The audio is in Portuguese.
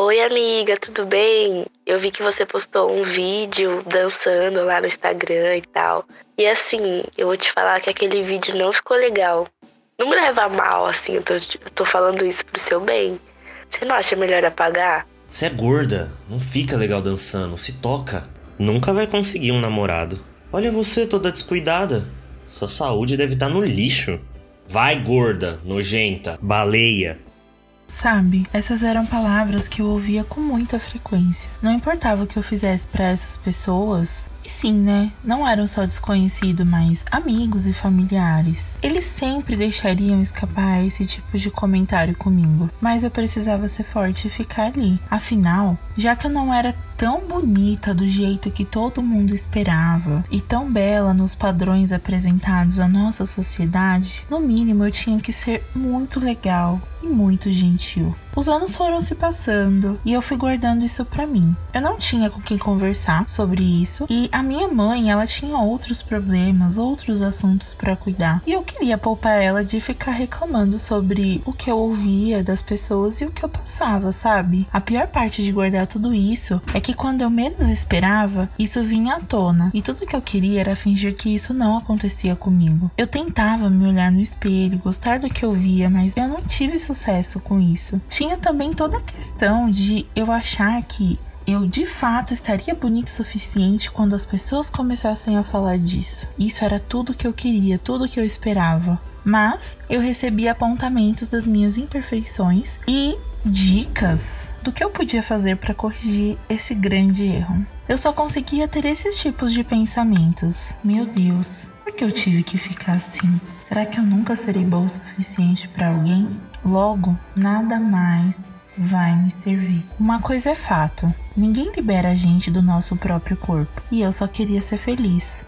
Oi, amiga, tudo bem? Eu vi que você postou um vídeo dançando lá no Instagram e tal. E assim, eu vou te falar que aquele vídeo não ficou legal. Não me leva mal, assim, eu tô, eu tô falando isso pro seu bem. Você não acha melhor apagar? Você é gorda, não fica legal dançando, se toca. Nunca vai conseguir um namorado. Olha você toda descuidada. Sua saúde deve estar no lixo. Vai, gorda, nojenta, baleia. Sabe, essas eram palavras que eu ouvia com muita frequência. Não importava o que eu fizesse para essas pessoas, e sim, né? Não eram só desconhecidos, mas amigos e familiares. Eles sempre deixariam escapar esse tipo de comentário comigo, mas eu precisava ser forte e ficar ali. Afinal, já que eu não era tão bonita do jeito que todo mundo esperava e tão bela nos padrões apresentados à nossa sociedade, no mínimo eu tinha que ser muito legal e muito gentil. Os anos foram se passando e eu fui guardando isso para mim. Eu não tinha com quem conversar sobre isso e a minha mãe, ela tinha outros problemas, outros assuntos para cuidar. E eu queria poupar ela de ficar reclamando sobre o que eu ouvia das pessoas e o que eu passava, sabe? A pior parte de guardar tudo isso é que quando eu menos esperava, isso vinha à tona e tudo que eu queria era fingir que isso não acontecia comigo. Eu tentava me olhar no espelho, gostar do que eu via, mas eu não tive sucesso com isso também toda a questão de eu achar que eu de fato estaria bonito o suficiente quando as pessoas começassem a falar disso. Isso era tudo que eu queria, tudo que eu esperava. Mas eu recebi apontamentos das minhas imperfeições e dicas do que eu podia fazer para corrigir esse grande erro. Eu só conseguia ter esses tipos de pensamentos. Meu Deus, por que eu tive que ficar assim? Será que eu nunca serei boa o suficiente para alguém? Logo, nada mais vai me servir. Uma coisa é fato: ninguém libera a gente do nosso próprio corpo. E eu só queria ser feliz.